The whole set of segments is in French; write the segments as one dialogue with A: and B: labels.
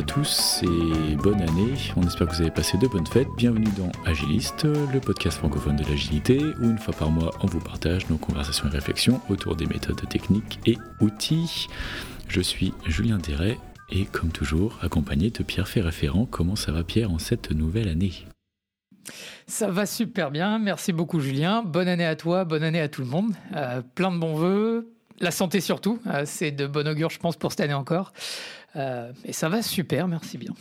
A: à tous et bonne année. On espère que vous avez passé de bonnes fêtes. Bienvenue dans Agiliste, le podcast francophone de l'agilité, où une fois par mois, on vous partage nos conversations et réflexions autour des méthodes techniques et outils. Je suis Julien Déret et comme toujours, accompagné de Pierre Ferréférent. Comment ça va Pierre en cette nouvelle année?
B: Ça va super bien, merci beaucoup Julien. Bonne année à toi, bonne année à tout le monde. Euh, plein de bons voeux, la santé surtout, euh, c'est de bon augure je pense pour cette année encore. Euh, et ça va super, merci bien.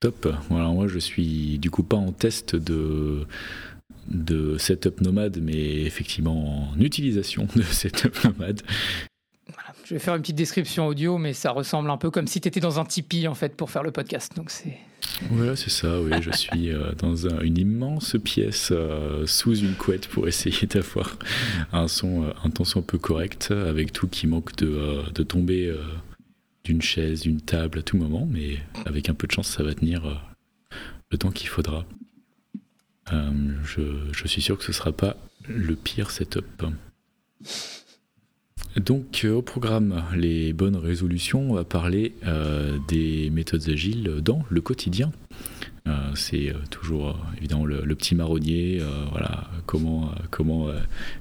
A: Top. Voilà, moi je suis du coup pas en test de de setup nomade, mais effectivement en utilisation de setup nomade.
B: Je vais faire une petite description audio, mais ça ressemble un peu comme si tu étais dans un Tipeee en fait pour faire le podcast. Donc c'est.
A: Voilà, c'est ça. Oui, je suis euh, dans une immense pièce euh, sous une couette pour essayer d'avoir un son, un son un peu correct, avec tout qui manque de, de tomber d'une chaise, d'une table à tout moment, mais avec un peu de chance, ça va tenir le temps qu'il faudra. Je, je, suis sûr que ce sera pas le pire setup. Donc euh, au programme Les bonnes résolutions, on va parler euh, des méthodes agiles dans le quotidien. Euh, c'est toujours évidemment le, petit marronnier, voilà, comment, comment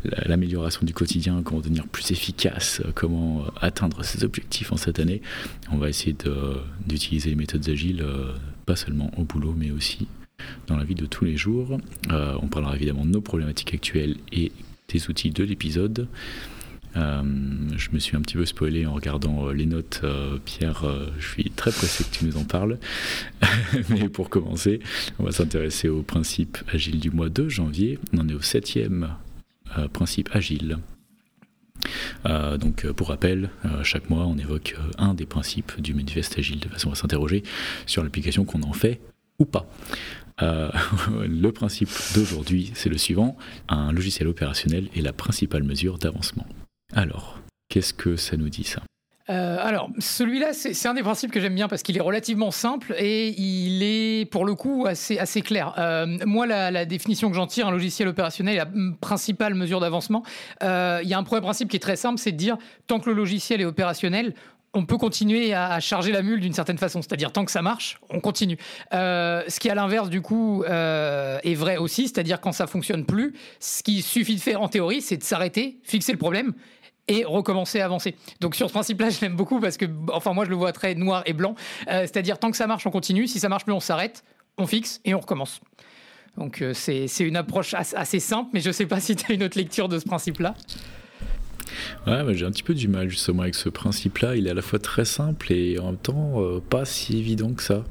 A: l'amélioration du quotidien, comment devenir plus efficace, comment atteindre ses objectifs en cette année. On va essayer d'utiliser les méthodes agiles, pas seulement au boulot, mais aussi dans la vie de tous les jours. on parlera évidemment de nos problématiques actuelles et des outils de l'épisode. Euh, je me suis un petit peu spoilé en regardant euh, les notes. Euh, Pierre, je suis très pressé que tu nous en parles. Mais pour commencer, on va s'intéresser au principe agile du mois de janvier. On en est au septième principe agile. donc, pour rappel, chaque mois, on évoque un des principes du manifeste agile de façon à s'interroger sur l'application qu'on en fait ou pas. le principe d'aujourd'hui, c'est le suivant un logiciel opérationnel est la principale mesure d'avancement. Alors, qu'est-ce que ça nous dit ça?
B: Euh, alors, celui-là, c'est un des principes que j'aime bien parce qu'il est relativement simple et il est, pour le coup, assez, clair. Euh, moi, la, définition que j'en tire, un logiciel opérationnel la principale mesure d'avancement. Euh, il y a un premier principe qui est très simple, c'est de dire, tant que le logiciel est opérationnel, on peut continuer à, charger la mule d'une certaine façon, c'est-à-dire tant que ça marche, on continue. ce qui à l'inverse du coup est vrai aussi, c'est-à-dire quand ça fonctionne plus, ce qu'il suffit de faire en théorie, c'est de s'arrêter, fixer le problème et recommencer à avancer. Donc sur ce principe-là, je l'aime beaucoup parce que, enfin moi je le vois très noir et blanc, euh, c'est-à-dire tant que ça marche, on continue, si ça marche plus, on s'arrête, on fixe et on recommence. Donc euh, c'est une approche assez simple, mais je ne sais pas si tu as une autre lecture de ce principe-là.
A: Ouais, j'ai un petit peu du mal justement avec ce principe-là. Il est à la fois très simple et en même temps euh, pas si évident que ça.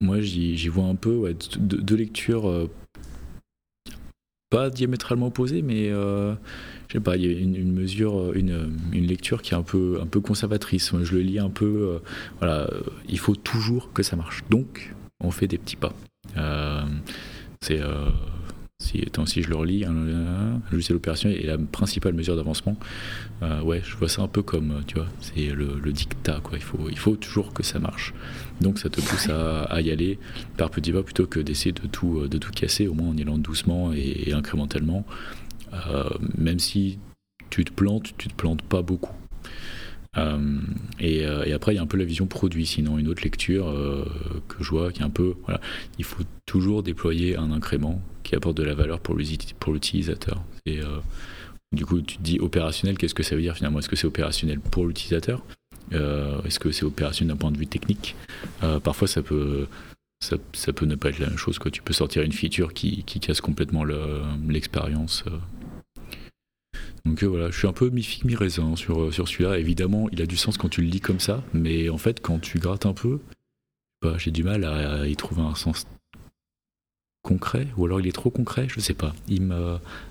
A: moi, j'y vois un peu deux lectures pas diamétralement opposé, mais euh, je sais pas, il y a une, mesure, une, lecture qui est un peu, un peu conservatrice. je le lis un peu, euh, voilà, il faut toujours que ça marche. Donc, on fait des petits pas. Euh, c'est si, si je le relis, un, logiciel opérationnel est la principale mesure d'avancement. Euh, ouais, je vois ça un peu comme, tu vois, c'est le, dictat, quoi. Il faut, il faut toujours que ça marche. Donc ça te pousse à, y aller par petits pas plutôt que d'essayer de tout, de tout casser, au moins en y allant doucement et, incrémentalement. Euh, même si tu te plantes, tu te plantes pas beaucoup. Euh, et, après, il y a un peu la vision produit, sinon une autre lecture que je vois qui est un peu, il faut toujours déployer un incrément qui apporte de la valeur pour l'utilisateur. Et euh, du coup, tu te dis opérationnel, qu'est-ce que ça veut dire finalement? Est-ce que c'est opérationnel pour l'utilisateur? Euh, Est-ce que c'est opérationnel d'un point de vue technique? Euh, Parfois, ça peut, ça, peut ne pas être la même chose. Quoi. Tu peux sortir une feature qui casse complètement l'expérience. Donc voilà, je suis un peu mi-figue, mi-raisin sur, sur celui-là. Évidemment, il a du sens quand tu le lis comme ça, mais en fait, quand tu grattes un peu, bah, j'ai du mal à y trouver un sens concret, ou alors il est trop concret, je sais pas.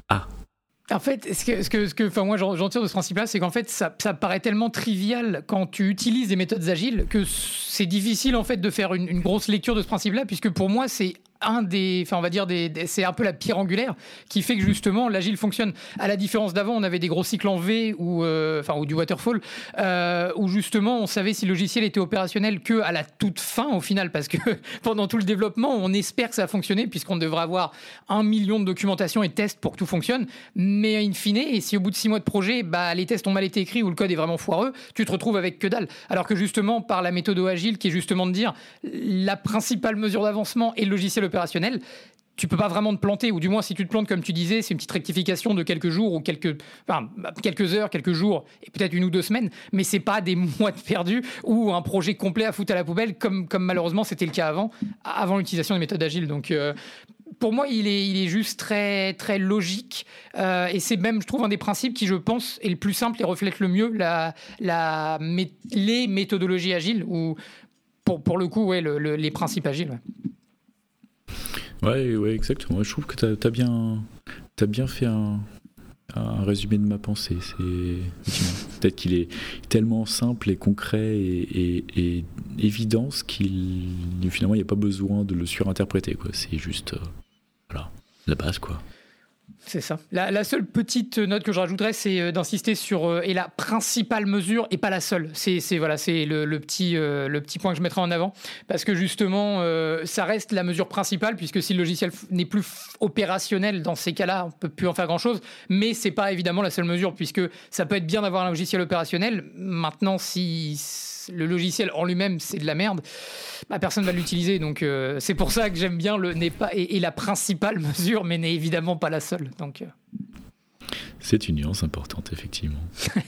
A: Ah,
B: en fait, ce que, ce que, moi j'en tire de ce principe-là, c'est qu'en fait, ça, ça, paraît tellement trivial quand tu utilises des méthodes agiles que c'est difficile en fait de faire une, grosse lecture de ce principe-là, puisque pour moi, c'est un des, enfin on va dire des, c'est un peu la pierre angulaire qui fait que justement l'agile fonctionne. À la différence d'avant, on avait des gros cycles en V ou euh, enfin ou du waterfall euh, où justement on savait si le logiciel était opérationnel que à la toute fin au final parce que pendant tout le développement on espère que ça a fonctionné puisqu'on devrait avoir un million de documentation et tests pour que tout fonctionne. Mais in fine, et si au bout de six mois de projet, bah les tests ont mal été écrits ou le code est vraiment foireux, tu te retrouves avec que dalle. Alors que justement par la méthode agile qui est justement de dire la principale mesure d'avancement est le logiciel opérationnel, tu peux pas vraiment te planter, ou du moins si tu te plantes comme tu disais, c'est une petite rectification de quelques jours ou quelques, enfin, quelques heures, quelques jours, et peut-être une ou deux semaines, mais c'est pas des mois de perdu ou un projet complet à foutre à la poubelle, comme, comme malheureusement c'était le cas avant, avant l'utilisation des méthodes agiles. Donc euh, pour moi, il est, il est juste très, très logique. Euh, et c'est même, je trouve, un des principes qui, je pense, est le plus simple et reflète le mieux la, la, les méthodologies agiles, ou pour, pour le coup, ouais, les principes agiles.
A: Ouais, exactement. Je trouve que tu as, bien, as bien fait un, résumé de ma pensée. Peut-être qu'il est tellement simple et concret et, et, évident qu'il finalement il n'y a pas besoin de le surinterpréter. C'est juste euh, la base quoi.
B: C'est ça. La, seule petite note que je rajouterais, c'est euh, d'insister sur euh, et la principale mesure et pas la seule. C'est voilà, c'est le, petit euh, le petit point que je mettrai en avant parce que justement, ça reste la mesure principale puisque si le logiciel n'est plus opérationnel dans ces cas-là, on peut plus en faire grand chose. Mais c'est pas évidemment la seule mesure puisque ça peut être bien d'avoir un logiciel opérationnel. Maintenant, si le logiciel en lui-même c'est de la merde, bah, personne va l'utiliser. Donc euh, c'est pour ça que j'aime bien le n'est pas et, la principale mesure, mais n'est évidemment pas la seule. Donc euh.
A: c'est une nuance importante effectivement.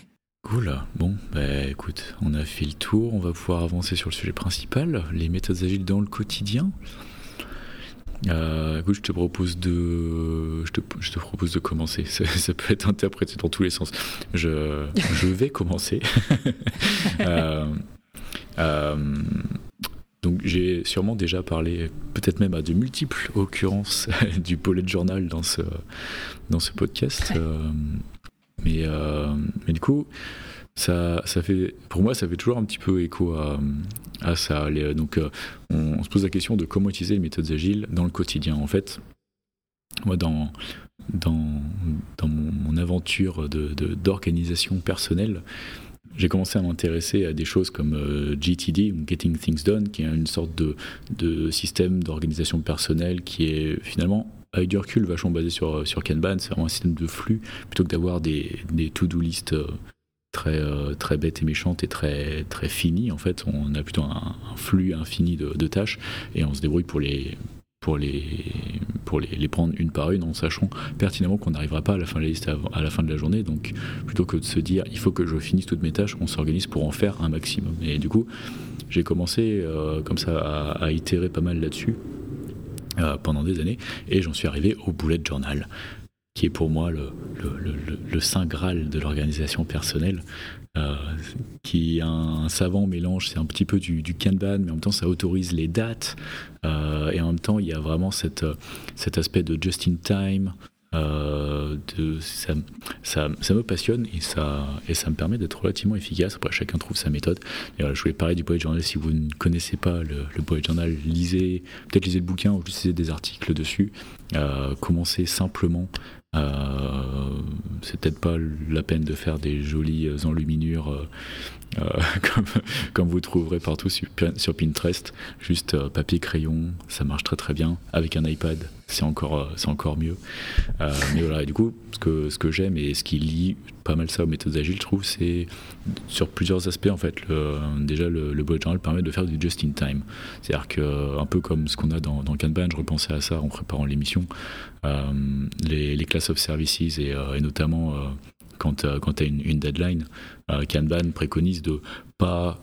A: Cool. Bon, bah, écoute, on a fait le tour. On va pouvoir avancer sur le sujet principal, les méthodes agiles dans le quotidien. Euh, écoute, je te propose de, je te, je te propose de commencer. Ça, peut être interprété dans tous les sens. Je, je vais commencer. euh, euh, donc j'ai sûrement déjà parlé, peut-être même à de multiples occurrences du bullet journal dans ce dans ce podcast. Euh, mais mais du coup, ça, ça fait, pour moi, ça fait toujours un petit peu écho à, ça. donc, euh, on, se pose la question de comment utiliser les méthodes agiles dans le quotidien. En fait, moi, dans, dans, dans mon, aventure d'organisation de, personnelle, j'ai commencé à m'intéresser à des choses comme euh, GTD, Getting Things Done, qui est une sorte de, de système d'organisation personnelle qui est finalement avec du recul vachement basé sur, sur Kanban, c'est vraiment un système de flux, plutôt que d'avoir des, des to-do list euh, très, euh, très bête et méchante et très, très finie. En fait, on a plutôt un, flux infini de, tâches et on se débrouille pour les, pour les, pour les, les, prendre une par une en sachant pertinemment qu'on n'arrivera pas à la fin de la liste à la fin de la journée. Donc, plutôt que de se dire il faut que je finisse toutes mes tâches, on s'organise pour en faire un maximum. Et du coup, j'ai commencé euh, comme ça à, itérer pas mal là-dessus. Euh, pendant des années et j'en suis arrivé au bullet journal qui est pour moi le, saint graal de l'organisation personnelle, euh, qui est un, savant mélange, c'est un petit peu du, du, Kanban, mais en même temps ça autorise les dates, euh, et en même temps il y a vraiment cette, cet aspect de just in time, euh, de, ça, ça, me passionne et ça, et ça me permet d'être relativement efficace. Après, chacun trouve sa méthode. Je voulais parler du bullet journal. Si vous ne connaissez pas le, le bullet journal, lisez, peut-être lisez le bouquin ou lisez des articles dessus. Commencez simplement euh, c'est peut-être pas la peine de faire des jolies enluminures euh, comme, comme, vous trouverez partout sur, Pinterest. Juste papier, crayon, ça marche très très bien. Avec un iPad, c'est encore, c'est encore mieux. mais voilà, et du coup, ce que, ce que j'aime et ce qui lie pas mal ça aux méthodes agiles, je trouve, c'est sur plusieurs aspects en fait. Déjà, le, le bullet journal permet de faire du just in time. C'est-à-dire que, un peu comme ce qu'on a dans, dans Kanban, je repensais à ça en préparant l'émission. les, les, classes of services et notamment quand, quand tu as une, une deadline, Kanban préconise de pas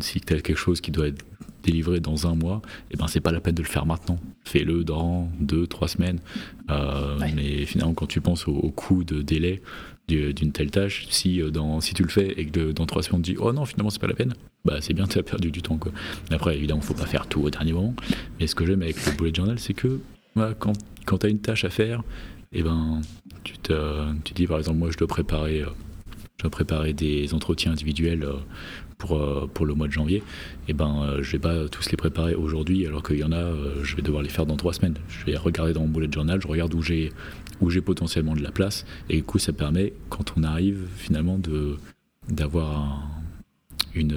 A: si tu as quelque chose qui doit être délivré dans un mois, et eh ben c'est pas la peine de le faire maintenant. Fais-le dans deux, trois semaines. Mais finalement, quand tu penses au coût de délai, d'une telle tâche, si, euh, dans, si tu le fais et que dans trois semaines on te dit oh non finalement c'est pas la peine, bah c'est bien tu as perdu du temps quoi. Après évidemment faut pas faire tout au dernier moment, mais ce que j'aime avec le bullet journal c'est que quand, quand tu as une tâche à faire, eh ben tu te, tu dis par exemple moi je dois préparer euh, je dois préparer des entretiens individuels euh, pour, pour le mois de janvier, et eh ben, je vais pas tous les préparer aujourd'hui, alors qu'il y en a, je vais devoir les faire dans trois semaines. Je vais regarder dans mon bullet journal, je regarde où j'ai où j'ai potentiellement de la place, et du coup, ça permet, quand on arrive finalement, d'avoir une,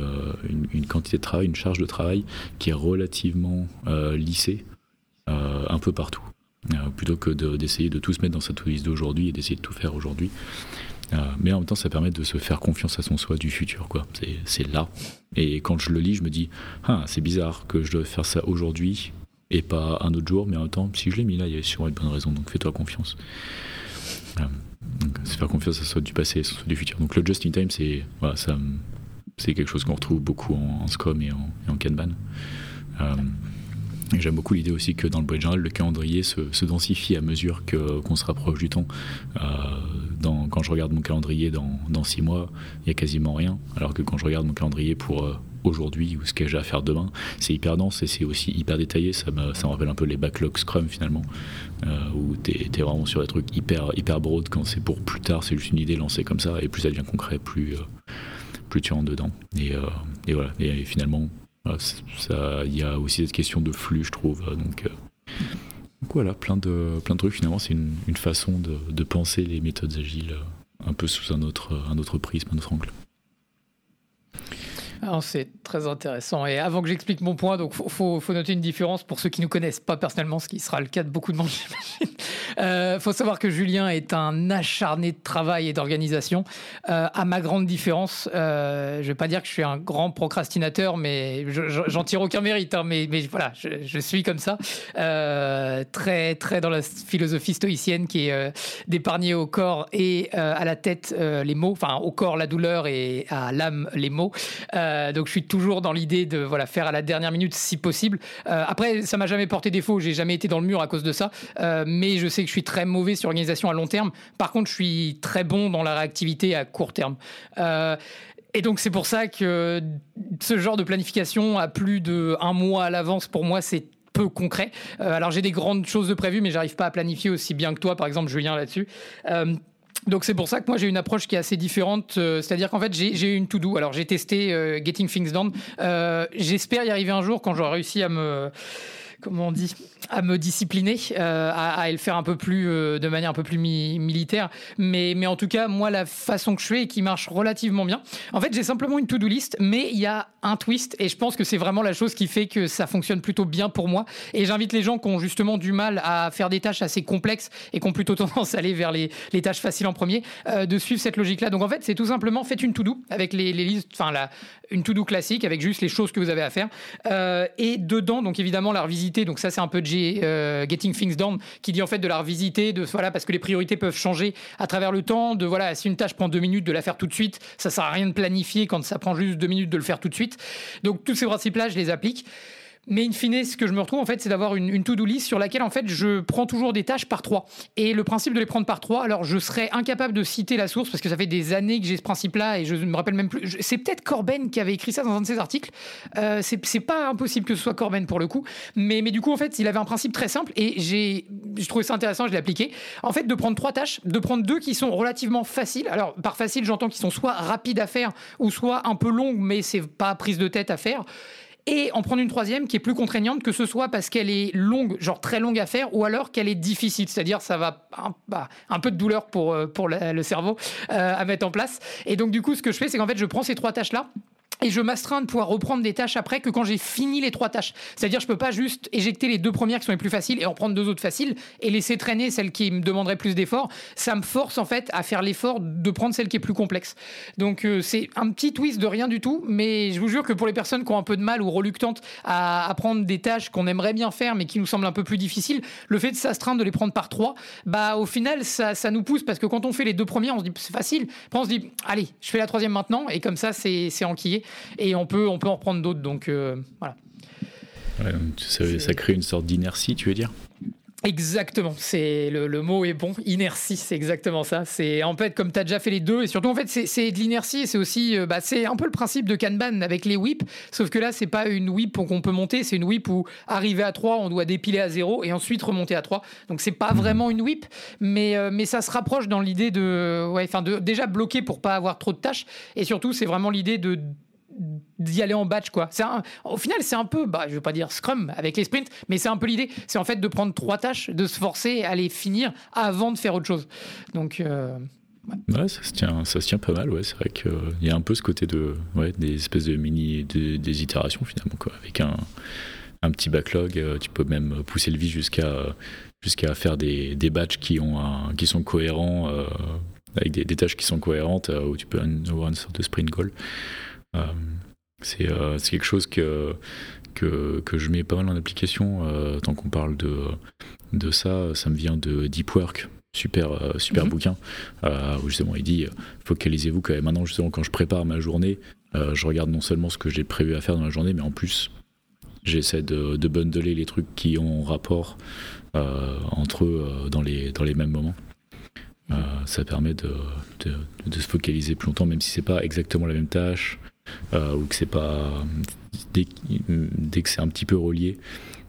A: quantité de travail, une charge de travail qui est relativement lissée un peu partout. Plutôt que d'essayer de, tout se mettre dans cette liste d'aujourd'hui et d'essayer de tout faire aujourd'hui. Euh, mais en même temps, ça permet de se faire confiance à son soi du futur. quoi. C'est là. Et quand je le lis, je me dis ah, c'est bizarre que je dois faire ça aujourd'hui et pas un autre jour, mais en même temps, si je l'ai mis là, il y a sûrement une bonne raison, donc fais-toi confiance. Euh, se faire confiance à soi du passé et à du futur. Donc le just in time, c'est voilà, quelque chose qu'on retrouve beaucoup en, Scrum et en, et en Kanban. Euh, J'aime beaucoup l'idée aussi que dans le journal, le calendrier se, densifie à mesure qu'on se rapproche du temps. Euh, quand je regarde mon calendrier dans, dans six mois, il n'y a quasiment rien. Alors que quand je regarde mon calendrier pour euh, aujourd'hui ou ce que j'ai à faire demain, c'est hyper dense et c'est aussi hyper détaillé. Ça me, ça me rappelle un peu les backlogs Scrum finalement, euh, où tu es, vraiment sur des trucs hyper, hyper broad. Quand c'est pour plus tard, c'est juste une idée lancée comme ça. Et plus ça devient concret, plus, plus tu rentres dedans. Et voilà. Et finalement, il y a aussi cette question de flux, je trouve. Donc, euh, voilà, plein de, plein de trucs. Finalement, c'est une, façon de, penser les méthodes agiles un peu sous un autre, un autre prisme, un autre angle.
B: C'est très intéressant. Et avant que j'explique mon point, donc faut, noter une différence pour ceux qui nous connaissent pas personnellement, ce qui sera le cas de beaucoup de monde, j'imagine. Euh, faut savoir que Julien est un acharné de travail et d'organisation. Euh, à ma grande différence, euh, je vais pas dire que je suis un grand procrastinateur, mais j'en tire aucun mérite. Hein, mais, voilà, je, je, suis comme ça, euh, très très dans la philosophie stoïcienne qui est euh, d'épargner au corps et à la tête les mots, enfin au corps la douleur et à l'âme les mots. Euh, donc je suis toujours dans l'idée de voilà faire à la dernière minute si possible. Euh, après, ça m'a jamais porté défaut, j'ai jamais été dans le mur à cause de ça, euh, mais je sais que je suis très mauvais sur l'organisation à long terme. Par contre, je suis très bon dans la réactivité à court terme. Et donc c'est pour ça que ce genre de planification à plus de un mois à l'avance pour moi c'est peu concret. alors j'ai des grandes choses de prévues, mais j'arrive pas à planifier aussi bien que toi, par exemple Julien là-dessus. Donc c'est pour ça que moi j'ai une approche qui est assez différente, euh, c'est-à-dire qu'en fait j'ai une to-do. Alors j'ai testé euh, Getting Things Done. Euh, j'espère y arriver un jour quand j'aurai réussi à me comment on dit, à me discipliner, euh, à, à, le faire un peu plus, euh, de manière un peu plus militaire. Mais, mais en tout cas, moi, la façon que je fais et qui marche relativement bien. En fait, j'ai simplement une to-do list, mais il y a un twist et je pense que c'est vraiment la chose qui fait que ça fonctionne plutôt bien pour moi. Et j'invite les gens qui ont justement du mal à faire des tâches assez complexes et qui ont plutôt tendance à aller vers les, tâches faciles en premier, euh, de suivre cette logique-là. Donc en fait, c'est tout simplement faites une to-do avec les, listes, enfin une to-do classique avec juste les choses que vous avez à faire. Et dedans, donc évidemment, la donc ça, c'est un peu G, euh, Getting Things Done qui dit en fait de la revisiter, de voilà parce que les priorités peuvent changer à travers le temps. De voilà, si une tâche prend deux minutes, de la faire tout de suite. Ça sert à rien de planifier quand ça prend juste deux minutes de le faire tout de suite. Donc tous ces principes-là, je les applique. Mais in fine, ce que je me retrouve, en fait, c'est d'avoir une, to-do list sur laquelle, en fait, je prends toujours des tâches par trois. Et le principe de les prendre par trois, alors je serais incapable de citer la source parce que ça fait des années que j'ai ce principe-là et je ne me rappelle même plus. C'est peut-être Corben qui avait écrit ça dans un de ses articles. Euh, c'est pas impossible que ce soit Corben pour le coup. Mais, mais du coup, en fait, il avait un principe très simple et j'ai trouvé ça intéressant, je l'ai appliqué. En fait, de prendre trois tâches, de prendre deux qui sont relativement faciles. Alors, par facile, j'entends qu'ils sont soit rapides à faire ou soit un peu longues, mais c'est pas prise de tête à faire et en prendre une troisième qui est plus contraignante, que ce soit parce qu'elle est longue, genre très longue à faire, ou alors qu'elle est difficile, c'est-à-dire ça va un, bah, peu de douleur pour, euh, le cerveau euh, à mettre en place. Et donc du coup, ce que je fais, c'est qu'en fait, je prends ces trois tâches-là et je m'astreins de pouvoir reprendre des tâches après que quand j'ai fini les trois tâches. C'est-à-dire, je peux pas juste éjecter les deux premières qui sont les plus faciles et en prendre deux autres faciles et laisser traîner celles qui me demanderaient plus d'efforts. Ça me force en fait à faire l'effort de prendre celle qui est plus complexe. Donc euh, c'est un petit twist de rien du tout, mais je vous jure que pour les personnes qui ont un peu de mal ou reluctantes à apprendre des tâches qu'on aimerait bien faire mais qui nous semblent un peu plus difficiles, le fait de s'astreindre de les prendre par trois, bah au final ça, ça nous pousse parce que quand on fait les deux premières, on se dit c'est facile. Après on se dit allez, je fais la troisième maintenant et comme ça c'est enquillé et on peut, on peut en reprendre d'autres. Donc euh, voilà.
A: ça, crée une sorte d'inertie, tu veux dire?
B: Exactement, c'est le, mot est bon. Inertie, c'est exactement ça. C'est en fait comme tu as déjà fait les deux et surtout en fait c'est de l'inertie. C'est aussi euh, bah, c'est un peu le principe de Kanban avec les whips, sauf que là c'est pas une whip qu'on peut monter, c'est une whip où arriver à 3 on doit dépiler à 0 et ensuite remonter à 3. Donc c'est pas vraiment une whip, mais euh, mais ça se rapproche dans l'idée de ouais enfin de déjà bloquer pour pas avoir trop de tâches et surtout c'est vraiment l'idée de d'y aller en batch quoi. C'est au final c'est un peu, bah, je veux pas dire Scrum avec les sprints, mais c'est un peu l'idée. C'est en fait de prendre trois tâches, de se forcer à les finir avant de faire autre chose. Donc euh,
A: ça se tient, ça tient pas mal. Ouais, c'est vrai qu'il y a un peu ce côté de, ouais, des espèces de mini, des itérations finalement, quoi, avec un, un petit backlog. Euh, tu peux même pousser le vie jusqu'à jusqu'à faire des, des batchs qui ont qui sont cohérents, euh, avec des, tâches qui sont cohérentes, euh, où tu peux avoir une sorte de sprint goal. C'est quelque chose que, que, que, je mets pas mal en application. tant qu'on parle de, de ça, ça me vient de Deep Work super euh, super mhm. bouquin euh, où justement il dit euh, focalisez-vous quand même maintenant justement quand je prépare ma journée je regarde non seulement ce que j'ai prévu à faire dans la journée mais en plus j'essaie de, de bundler les trucs qui ont rapport entre eux dans les dans les mêmes moments ça permet de, de, de, se focaliser plus longtemps même si c'est pas exactement la même tâche ou que c'est pas dès, dès que c'est un petit peu relié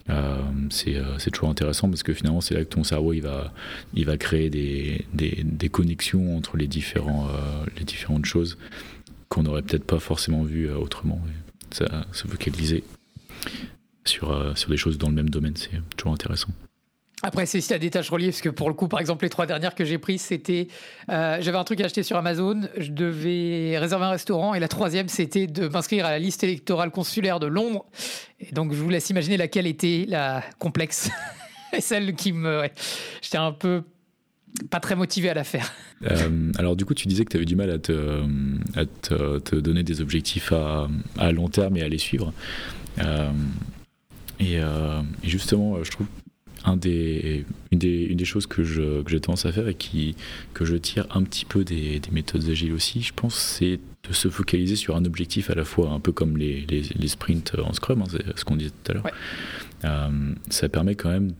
A: euh, euh, c'est toujours intéressant parce que finalement c'est là que ton cerveau il va, il va créer des, des, des connexions entre les, différents, euh, les différentes choses qu'on n'aurait peut-être pas forcément vues autrement. ça, se focaliser sur, sur des choses dans le même domaine, c'est toujours intéressant.
B: Après, c'est si y a des tâches reliées, parce que pour le coup, par exemple, les trois dernières que j'ai prises, c'était. Euh, j'avais un truc à acheter sur Amazon, je devais réserver un restaurant, et la troisième, c'était de m'inscrire à la liste électorale consulaire de Londres. Et donc, je vous laisse imaginer laquelle était la complexe. et celle qui me. J'étais un peu pas très motivé à la faire.
A: Euh, alors du coup, tu disais que tu avais du mal à, te, à donner des objectifs à, à, long terme et à les suivre. Euh, et, justement, je trouve une des choses que, je, que j'ai tendance à faire et qui, que je tire un petit peu des, des méthodes agiles aussi, je pense, c'est de se focaliser sur un objectif à la fois, un peu comme les, les, les sprints en Scrum, hein, c'est ce qu'on disait tout à l'heure. Euh, ça permet quand même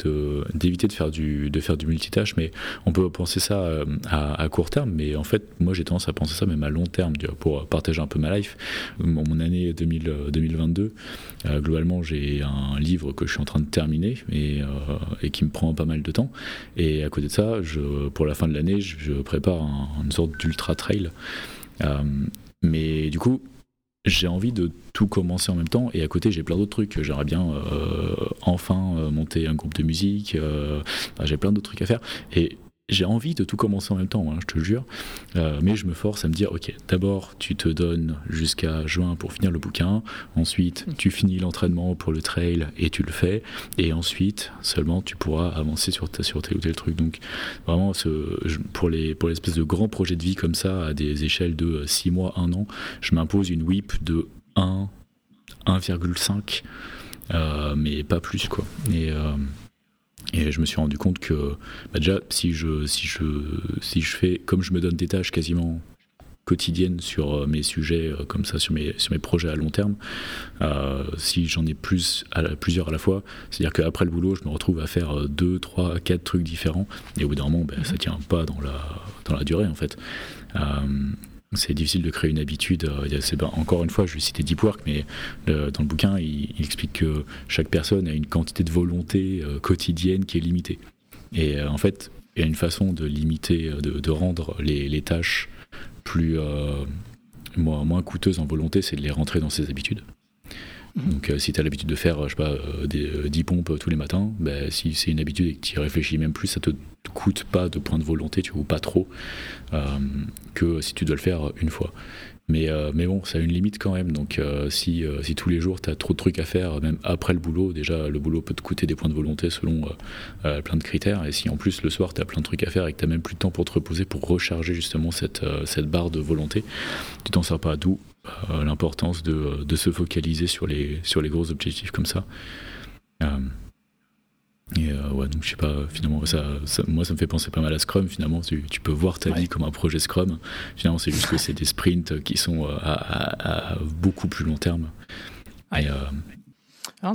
A: d'éviter de, faire du, de faire du multitâche, mais on peut penser ça euh, à, à, court terme, mais en fait, moi j'ai tendance à penser ça même à long terme, pour partager un peu ma life. Mon, mon année 2000, 2022, euh, globalement, j'ai un livre que je suis en train de terminer et, et, qui me prend pas mal de temps. Et à côté de ça, je, pour la fin de l'année, je, je, prépare une sorte d'ultra trail. Mais du coup, j'ai envie de tout commencer en même temps. Et à côté j'ai plein d'autres trucs. J'aimerais bien euh, enfin euh, monter un groupe de musique euh, j'ai plein d'autres trucs à faire. Et j'ai envie de tout commencer en même temps, hein, je te jure, euh, mais je me force à me dire, ok, d'abord tu te donnes jusqu'à juin pour finir le bouquin, ensuite tu finis l'entraînement pour le trail et tu le fais, et ensuite seulement tu pourras avancer sur, ta, sur tel ou tel truc. Donc vraiment, ce, pour, les, pour l'espèce de grands projets de vie comme ça, à des échelles de 6 mois, 1 an, je m'impose une WIP de 1, 1,5, euh, mais pas plus quoi. Et... Euh, et je me suis rendu compte que bah déjà, si je, si, je, si je fais, comme je me donne des tâches quasiment quotidiennes sur euh, mes sujets euh, comme ça, sur mes, sur mes projets à long terme, euh, si j'en ai plus à plusieurs à la fois, c'est-à-dire qu'après le boulot, je me retrouve à faire deux, trois, quatre trucs différents, et au bout d'un moment, ben, ça tient pas dans la, dans la durée en fait. Euh, c'est difficile de créer une habitude. Euh, encore une fois, je vais citer Deep Work, mais dans le bouquin, il, explique que chaque personne a une quantité de volonté euh, quotidienne qui est limitée. Et euh, en fait, il y a une façon de limiter, de, rendre les, tâches plus moins, moins coûteuses en volonté, c'est de les rentrer dans ses habitudes. Donc euh, si tu as l'habitude de faire, je sais pas, euh, des, 10 euh, pompes tous les matins, ben, si c'est une habitude et que tu y réfléchis même plus, ça te coûte pas de point de volonté, tu ou pas trop, que si tu dois le faire une fois. Mais, mais bon, ça a une limite quand même. Donc si, si tous les jours tu as trop de trucs à faire, même après le boulot, déjà le boulot peut te coûter des points de volonté selon plein de critères. Et si en plus le soir tu as plein de trucs à faire et que tu même plus de temps pour te reposer, pour recharger justement cette, cette barre de volonté, tu t'en sers pas. D'où euh, l'importance de, de, se focaliser sur les, sur les gros objectifs comme ça. Euh, et euh, ouais, donc je sais pas, finalement, ça, moi ça me fait penser pas mal à Scrum. Finalement, tu, tu peux voir ta vie comme un projet Scrum. Finalement, c'est juste que c'est des sprints qui sont à, beaucoup plus long terme.
B: Et,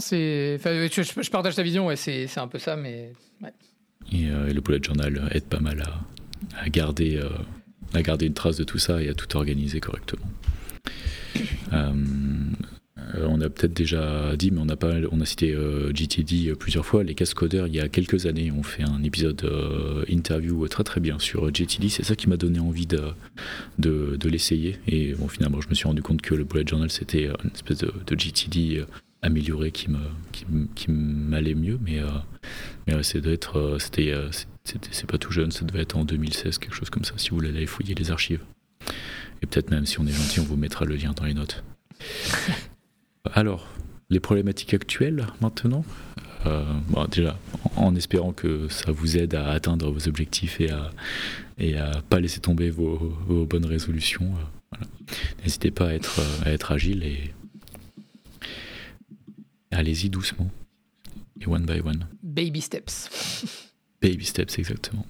B: c'est, je, je, partage ta vision, ouais, c'est, un peu ça, mais.
A: Et, et, le bullet journal aide pas mal à, à garder, à garder une trace de tout ça et à tout organiser correctement. Euh, euh, on a peut-être déjà dit, mais on a, pas, on a cité euh, GTD plusieurs fois. Les cascodeurs, il y a quelques années, ont fait un épisode interview très très bien sur GTD. C'est ça qui m'a donné envie de, de, l'essayer. Et bon, finalement, je me suis rendu compte que le Bullet Journal, c'était une espèce de, GTD amélioré qui qui, m'allait mieux. Mais, d'être, c'était, c'est pas tout jeune, ça devait être en 2016, quelque chose comme ça, si vous voulez aller fouiller les archives. Et peut-être même si on est gentil, on vous mettra le lien dans les notes. Alors, les problématiques actuelles maintenant euh, Déjà, en, espérant que ça vous aide à atteindre vos objectifs et à, et à pas laisser tomber vos, bonnes résolutions. Euh, N'hésitez pas à être, à être agile et allez-y doucement et one by one.
B: Baby steps.
A: Baby steps, exactement.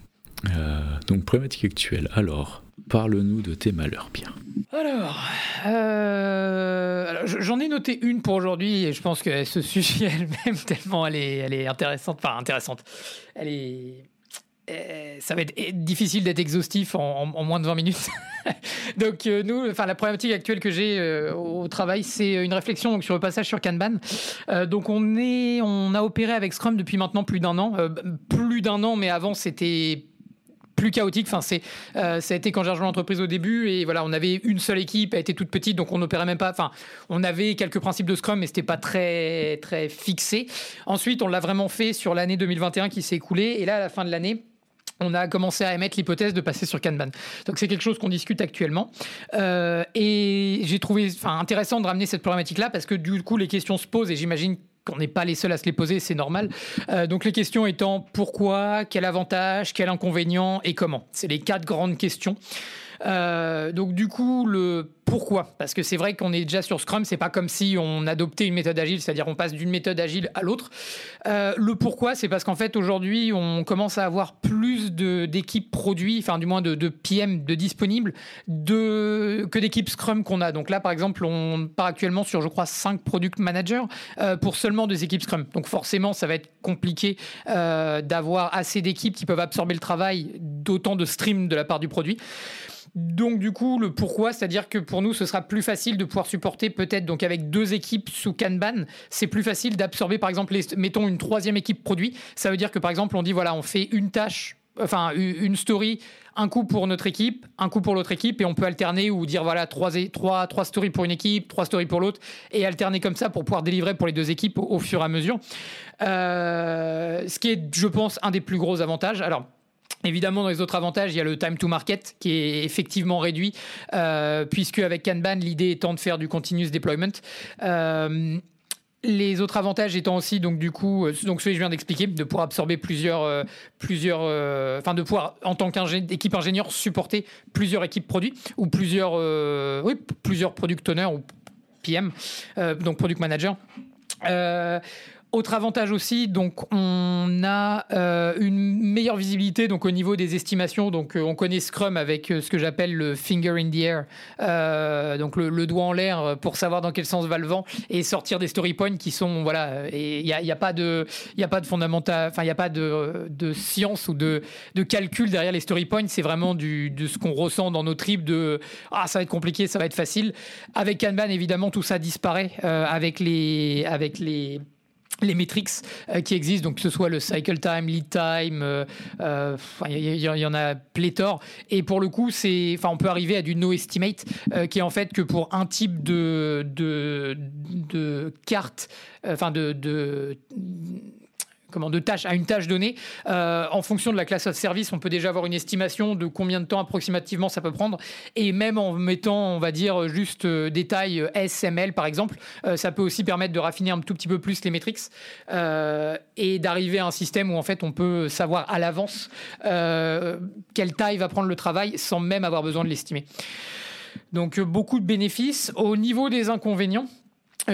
A: Euh, donc, problématique actuelle. Alors, parle-nous de tes malheurs, Pierre.
B: Alors, euh, j'en ai noté une pour aujourd'hui et je pense qu'elle se suffit elle-même tellement elle est, elle est intéressante. Enfin, intéressante. Elle est. Euh, ça va être difficile d'être exhaustif en, moins de 20 minutes. donc nous, enfin la problématique actuelle que j'ai au travail, c'est une réflexion sur le passage sur Kanban. donc on est, on a opéré avec Scrum depuis maintenant plus d'un an, plus d'un an, mais avant c'était plus chaotique. Enfin, c'est, euh, ça a été quand j'ai rejoint l'entreprise au début et voilà, on avait une seule équipe, elle était toute petite, donc on n'opérait même pas. Enfin, on avait quelques principes de Scrum, mais c'était pas très très fixé. Ensuite, on l'a vraiment fait sur l'année 2021 qui s'est écoulée et là, à la fin de l'année on a commencé à émettre l'hypothèse de passer sur Kanban. Donc c'est quelque chose qu'on discute actuellement. Euh, et j'ai trouvé intéressant de ramener cette problématique-là parce que du coup les questions se posent et j'imagine qu'on n'est pas les seuls à se les poser, c'est normal. Euh, donc les questions étant pourquoi, quel avantage, quel inconvénient et comment. C'est les quatre grandes questions. Euh, donc du coup, le pourquoi? Parce que c'est vrai qu'on est déjà sur Scrum, c'est pas comme si on adoptait une méthode agile, c'est-à-dire on passe d'une méthode agile à l'autre. Euh, le pourquoi, c'est parce qu'en fait aujourd'hui, on commence à avoir plus d'équipes produits, enfin du moins de, PM de disponibles, que d'équipes Scrum qu'on a. Donc là, par exemple, on part actuellement sur, je crois, 5 product managers euh, pour seulement des équipes Scrum. Donc forcément, ça va être compliqué d'avoir assez d'équipes qui peuvent absorber le travail d'autant de streams de la part du produit. Donc du coup, le pourquoi, c'est-à-dire que pour nous, ce sera plus facile de pouvoir supporter peut-être donc avec deux équipes sous Kanban, c'est plus facile d'absorber par exemple, mettons une troisième équipe produit. Ça veut dire que par exemple, on dit voilà, on fait une tâche, enfin une story, un coup pour notre équipe, un coup pour l'autre équipe, et on peut alterner ou dire voilà trois, trois, trois stories pour une équipe, trois stories pour l'autre, et alterner comme ça pour pouvoir délivrer pour les deux équipes au, fur et à mesure. Euh, ce qui est, je pense, un des plus gros avantages. Alors Évidemment, dans les autres avantages, il y a le time to market qui est effectivement réduit, euh, puisque avec Kanban, l'idée étant de faire du continuous deployment. Euh, les autres avantages étant aussi donc du coup euh, donc que je viens d'expliquer de pouvoir absorber plusieurs plusieurs enfin de pouvoir en tant qu'équipe ingénieur supporter plusieurs équipes produits ou plusieurs oui plusieurs product owners ou PM donc product manager autre avantage aussi, donc on a euh, une meilleure visibilité donc au niveau des estimations. Donc euh, on connaît Scrum avec euh, ce que j'appelle le finger in the air, donc le, doigt en l'air pour savoir dans quel sens va le vent et sortir des story points qui sont voilà. Il n'y a, pas de il enfin il n'y a pas de, science ou de, calcul derrière les story points. C'est vraiment de ce qu'on ressent dans nos tripes de ah ça va être compliqué, ça va être facile. Avec Kanban évidemment tout ça disparaît avec les avec les les métriques euh, qui existent, donc que ce soit le cycle time, lead time, il euh, euh, y, en a pléthore. Et pour le coup, c'est, enfin, on peut arriver à du no estimate, qui est en fait que pour un type de carte, enfin de de tâche à une tâche donnée. Euh, en fonction de la classe de service, on peut déjà avoir une estimation de combien de temps approximativement ça peut prendre. Et même en mettant, on va dire, juste euh, des tailles euh, SML par exemple, ça peut aussi permettre de raffiner un tout petit peu plus les métriques et d'arriver à un système où en fait on peut savoir à l'avance quelle taille va prendre le travail sans même avoir besoin de l'estimer. Donc beaucoup de bénéfices. Au niveau des inconvénients,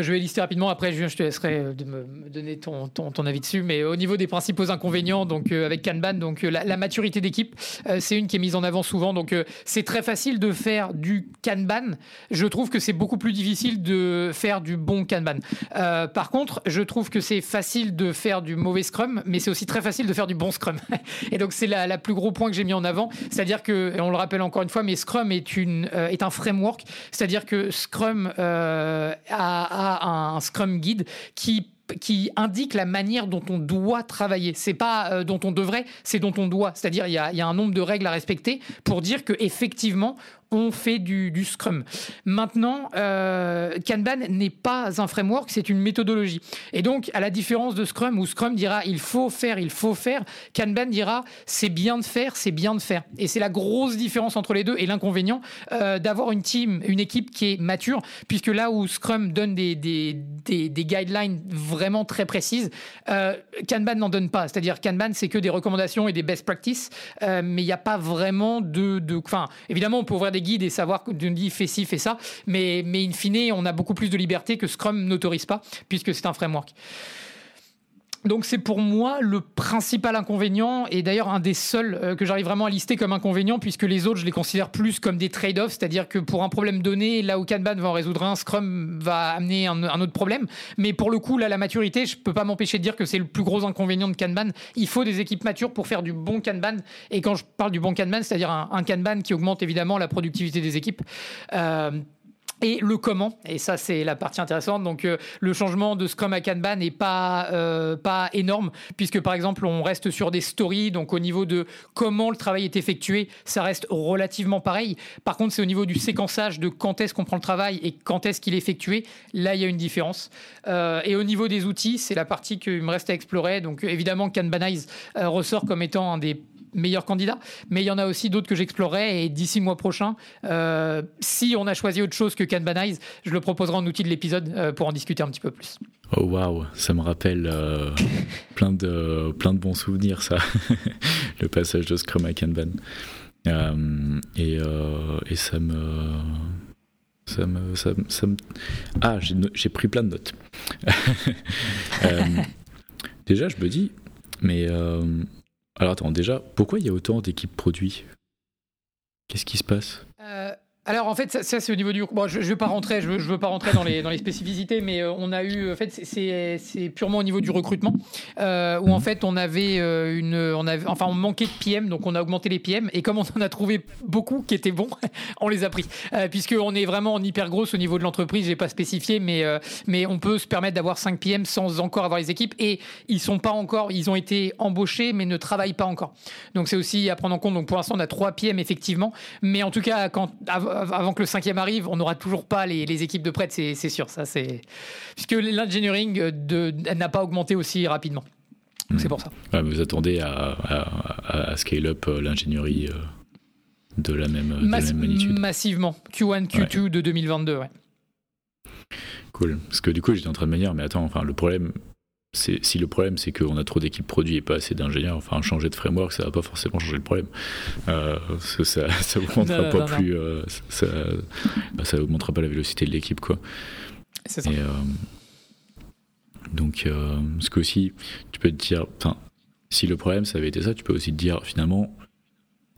B: je vais lister rapidement, après je te laisserai euh, de me donner ton, ton, avis dessus, mais au niveau des principaux inconvénients, donc euh, avec Kanban, donc euh, la, maturité d'équipe, c'est une qui est mise en avant souvent, donc c'est très facile de faire du Kanban. Je trouve que c'est beaucoup plus difficile de faire du bon Kanban. par contre, je trouve que c'est facile de faire du mauvais Scrum, mais c'est aussi très facile de faire du bon Scrum. et donc c'est la, la, plus gros point que j'ai mis en avant, c'est-à-dire que, on le rappelle encore une fois, mais Scrum est, une, est un framework, c'est-à-dire que Scrum a un Scrum Guide qui indique la manière dont on doit travailler. C'est pas euh, dont on devrait, c'est dont on doit. C'est-à-dire il y a, y a, un nombre de règles à respecter pour dire que effectivement on fait du, Scrum. Maintenant, euh, Kanban n'est pas un framework, c'est une méthodologie. Et donc, à la différence de Scrum, où Scrum dira il faut faire, il faut faire, Kanban dira c'est bien de faire, c'est bien de faire. Et c'est la grosse différence entre les deux et l'inconvénient euh, d'avoir une team, une équipe qui est mature, puisque là où Scrum donne des, des, guidelines vraiment très précises, euh, Kanban n'en donne pas. C'est-à-dire Kanban, c'est que des recommandations et des best practices, mais il n'y a pas vraiment de... Enfin, évidemment, on peut ouvrir des guide et savoir que dit fait ci, fait ça. Mais, mais in fine, on a beaucoup plus de liberté que Scrum n'autorise pas, puisque c'est un framework. Donc c'est pour moi le principal inconvénient et d'ailleurs un des seuls euh, que j'arrive vraiment à lister comme inconvénient puisque les autres je les considère plus comme des trade-offs, c'est-à-dire que pour un problème donné, là où Kanban va en résoudre un, Scrum va amener un, autre problème. Mais pour le coup, là la maturité, je peux pas m'empêcher de dire que c'est le plus gros inconvénient de Kanban. Il faut des équipes matures pour faire du bon Kanban. Et quand je parle du bon Kanban, c'est-à-dire un, Kanban qui augmente évidemment la productivité des équipes. Euh, et le comment, et ça c'est la partie intéressante. Donc euh, le changement de Scrum à Kanban n'est pas euh, pas énorme puisque par exemple on reste sur des stories. Donc au niveau de comment le travail est effectué, ça reste relativement pareil. Par contre c'est au niveau du séquençage de quand est-ce qu'on prend le travail et quand est-ce qu'il est effectué. Là il y a une différence. Euh, et au niveau des outils, c'est la partie qu'il me reste à explorer. Donc évidemment Kanbanize ressort comme étant un des meilleur candidat. Mais il y en a aussi d'autres que j'explorerai et d'ici le mois prochain, euh, si on a choisi autre chose que Kanbanize, je le proposerai en outil de l'épisode euh, pour en discuter un petit peu plus.
A: Oh waouh, ça me rappelle euh, plein, de, plein de bons souvenirs, ça, le passage de Scrum à Kanban. et, et ça me. Ça me, ça, ça me... Ah, j'ai pris plein de notes. déjà, je me dis, mais alors attends, déjà, pourquoi il y a autant d'équipes produits? Qu'est-ce qui se passe?
B: Euh, alors en fait, ça, c'est au niveau du. Bon, je, ne veux pas rentrer, je veux, veux pas rentrer dans les dans les spécificités, mais euh, on a eu en fait c'est purement au niveau du recrutement euh, où en fait on avait euh, une on avait enfin on manquait de PM donc on a augmenté les PM et comme on en a trouvé beaucoup qui étaient bons, on les a pris puisque on est vraiment en hyper grosse au niveau de l'entreprise. J'ai pas spécifié, mais mais on peut se permettre d'avoir 5 PM sans encore avoir les équipes et ils sont pas encore, ils ont été embauchés mais ne travaillent pas encore. Donc c'est aussi à prendre en compte. Donc pour l'instant on a 3 PM effectivement, mais en tout cas quand que le cinquième arrive, on n'aura toujours pas les, équipes de prête, c'est sûr. Ça, puisque l'engineering n'a pas augmenté aussi rapidement. C'est pour ça.
A: vous attendez à, scale up euh, l'ingénierie euh, de, la même, magnitude
B: Massivement. Q1, Q2 de 2022, ouais.
A: Cool. Parce que du coup, j'étais en train de me dire, mais attends, enfin, le problème, si le problème c'est qu'on a trop d'équipes produits et pas assez d'ingénieurs, enfin changer de framework ça va pas forcément changer le problème. Euh, ça, ça augmentera pas plus, euh, ça, bah, ça augmentera pas la vélocité de l'équipe quoi.
B: C'est ça.
A: Euh, donc ce que aussi tu peux te dire, enfin si le problème ça avait été ça, tu peux aussi te dire finalement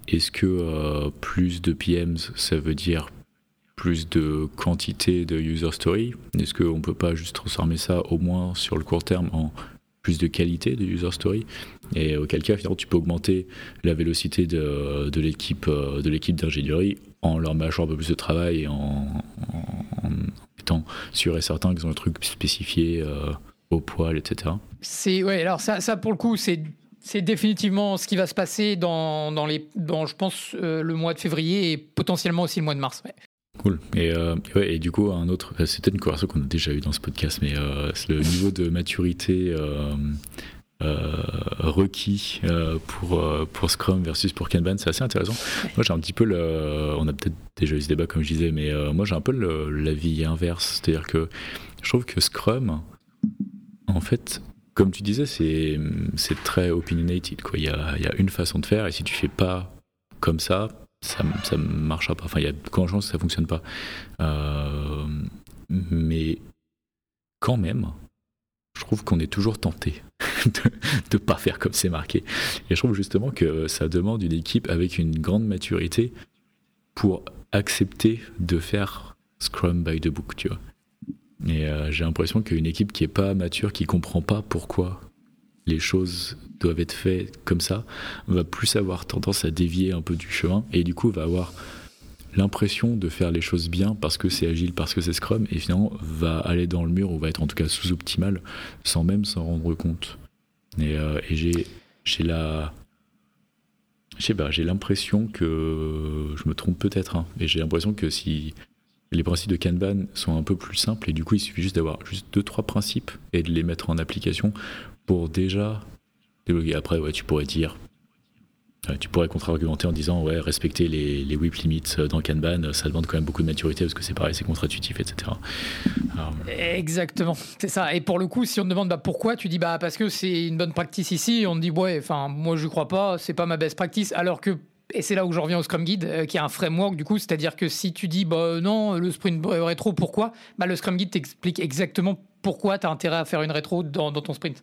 A: est-ce que plus de PMs ça veut dire plus de quantité de user story. Est-ce qu'on ne peut pas juste transformer ça au moins sur le court terme en plus de qualité de user story? Et auquel cas finalement tu peux augmenter la vélocité de, de l'équipe euh, de l'équipe d'ingénierie en leur mettant un peu plus de travail et en, étant sûr et certain qu'ils ont un truc spécifié euh, au poil etc
B: c'est ouais alors ça, ça pour le coup c'est c'est définitivement ce qui va se passer dans, dans les, dans, je pense, euh, le mois de février et potentiellement aussi le mois de mars.
A: Cool. Et, euh, et, du coup, un autre, c'était une conversation qu'on a déjà eu dans ce podcast, mais euh, c'est le niveau de maturité euh, requis pour, pour Scrum versus pour Kanban, c'est assez intéressant. Moi, j'ai un petit peu le. On a peut-être déjà eu ce débat, comme je disais, mais moi, j'ai un peu l'avis inverse. C'est-à-dire que je trouve que Scrum, en fait, comme tu disais, c'est très opinionated. Quoi. Il, y a, il y a une façon de faire, et si tu fais pas comme ça, ça ne marchera pas. Enfin, il y a grand chance que ça fonctionne pas. Euh, mais quand même, je trouve qu'on est toujours tenté de ne pas faire comme c'est marqué. Et je trouve justement que ça demande une équipe avec une grande maturité pour accepter de faire Scrum by the book, tu vois. Et euh, j'ai l'impression qu'une équipe qui est pas mature, qui comprend pas pourquoi les choses doivent être faites comme ça, va plus avoir tendance à dévier un peu du chemin et du coup va avoir l'impression de faire les choses bien parce que c'est agile, parce que c'est Scrum, et finalement va aller dans le mur ou va être en tout cas sous-optimal sans même s'en rendre compte. Et, euh, j'ai, j'ai la. J'ai l'impression que. Je me trompe peut-être, hein, mais j'ai l'impression que si les principes de Kanban sont un peu plus simples, et du coup il suffit juste d'avoir juste deux, trois principes et de les mettre en application pour déjà débloquer. Après, ouais, tu pourrais dire tu pourrais contre-argumenter en disant ouais respecter les, les whip limits dans Kanban ça demande quand même beaucoup de maturité parce que c'est pareil c'est contre-intuitif etc
B: exactement c'est ça et pour le coup si on te demande bah, pourquoi tu dis bah parce que c'est une bonne practice ici on te dit ouais enfin moi je crois pas c'est pas ma best practice alors que et c'est là où je reviens au Scrum Guide, euh, qui est un framework du coup, c'est-à-dire que si tu dis bah non, le sprint rétro, pourquoi? Bah, Le Scrum Guide t'explique exactement pourquoi tu as intérêt à faire une rétro dans, dans ton sprint.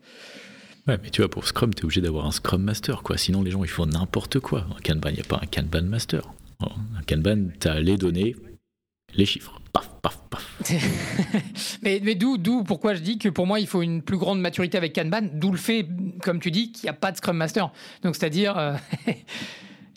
A: Ouais, mais tu vois, pour Scrum, tu es obligé d'avoir un Scrum Master, quoi. Sinon, les gens, ils font n'importe quoi. En Kanban, il n'y a pas un Kanban Master. Un Kanban, tu as les données, les chiffres. Paf, paf,
B: paf. mais mais d'où, d'où, pourquoi je dis que pour moi, il faut une plus grande maturité avec Kanban, d'où le fait, comme tu dis, qu'il n'y a pas de Scrum Master. Donc, c'est-à-dire. Euh,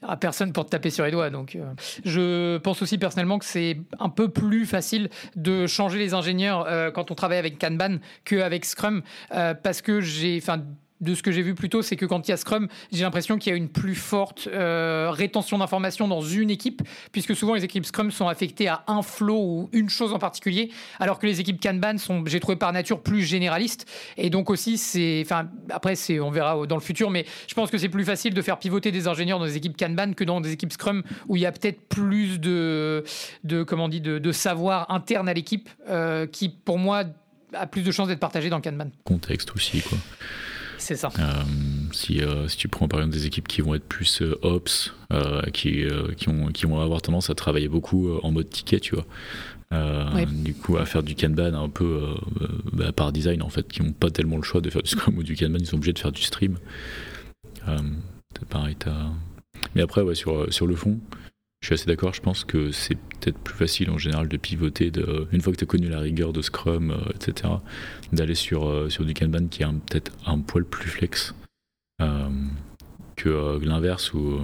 B: à personne pour te taper sur les doigts. Donc, euh, je pense aussi personnellement que c'est un peu plus facile de changer les ingénieurs euh, quand on travaille avec Kanban qu'avec Scrum, euh, parce que j'ai, enfin, de ce que j'ai vu plus tôt, c'est que quand il y a Scrum, j'ai l'impression qu'il y a une plus forte euh, rétention d'informations dans une équipe, puisque souvent les équipes Scrum sont affectées à un flow ou une chose en particulier, alors que les équipes Kanban sont, j'ai trouvé par nature, plus généralistes. Et donc aussi, c'est, enfin, après, c'est, on verra dans le futur, mais je pense que c'est plus facile de faire pivoter des ingénieurs dans des équipes Kanban que dans des équipes Scrum où il y a peut-être plus de, comment on de, savoir interne à l'équipe euh, qui, pour moi, a plus de chances d'être partagé dans Kanban.
A: Contexte aussi, quoi.
B: C'est ça.
A: Euh, si, euh, si, tu prends par exemple des équipes qui vont être plus euh, ops, qui, qui, ont, qui vont avoir tendance à travailler beaucoup en mode ticket, tu vois. Du coup, à faire du Kanban un peu bah, par design, en fait, qui n'ont pas tellement le choix de faire du Scrum ou du Kanban, ils sont obligés de faire du stream. pareil, Mais après, ouais, sur, sur le fond, je suis assez d'accord, je pense que c'est peut-être plus facile en général de pivoter, de, une fois que tu as connu la rigueur de Scrum, euh, etc., d'aller sur, euh, sur du Kanban qui est peut-être un poil plus flex euh, que l'inverse où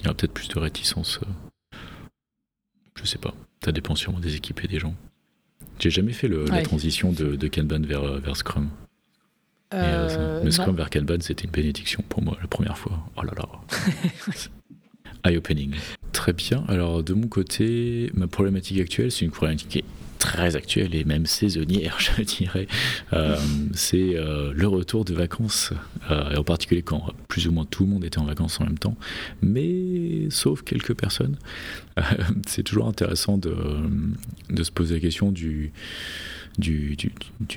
A: il y a peut-être plus de réticence. je sais pas, ça dépend sûrement des équipes et des gens. J'ai jamais fait la transition de, de, Kanban vers, vers Scrum. le Scrum vers Kanban, c'était une bénédiction pour moi la première fois. Oh là là. Eye-opening. Très bien. Alors, de mon côté, ma problématique actuelle, c'est une problématique qui est très actuelle et même saisonnière, je dirais. Euh, c'est euh, le retour de vacances, euh, et en particulier quand plus ou moins tout le monde était en vacances en même temps, mais sauf quelques personnes. c'est toujours intéressant de, de, se poser la question du du,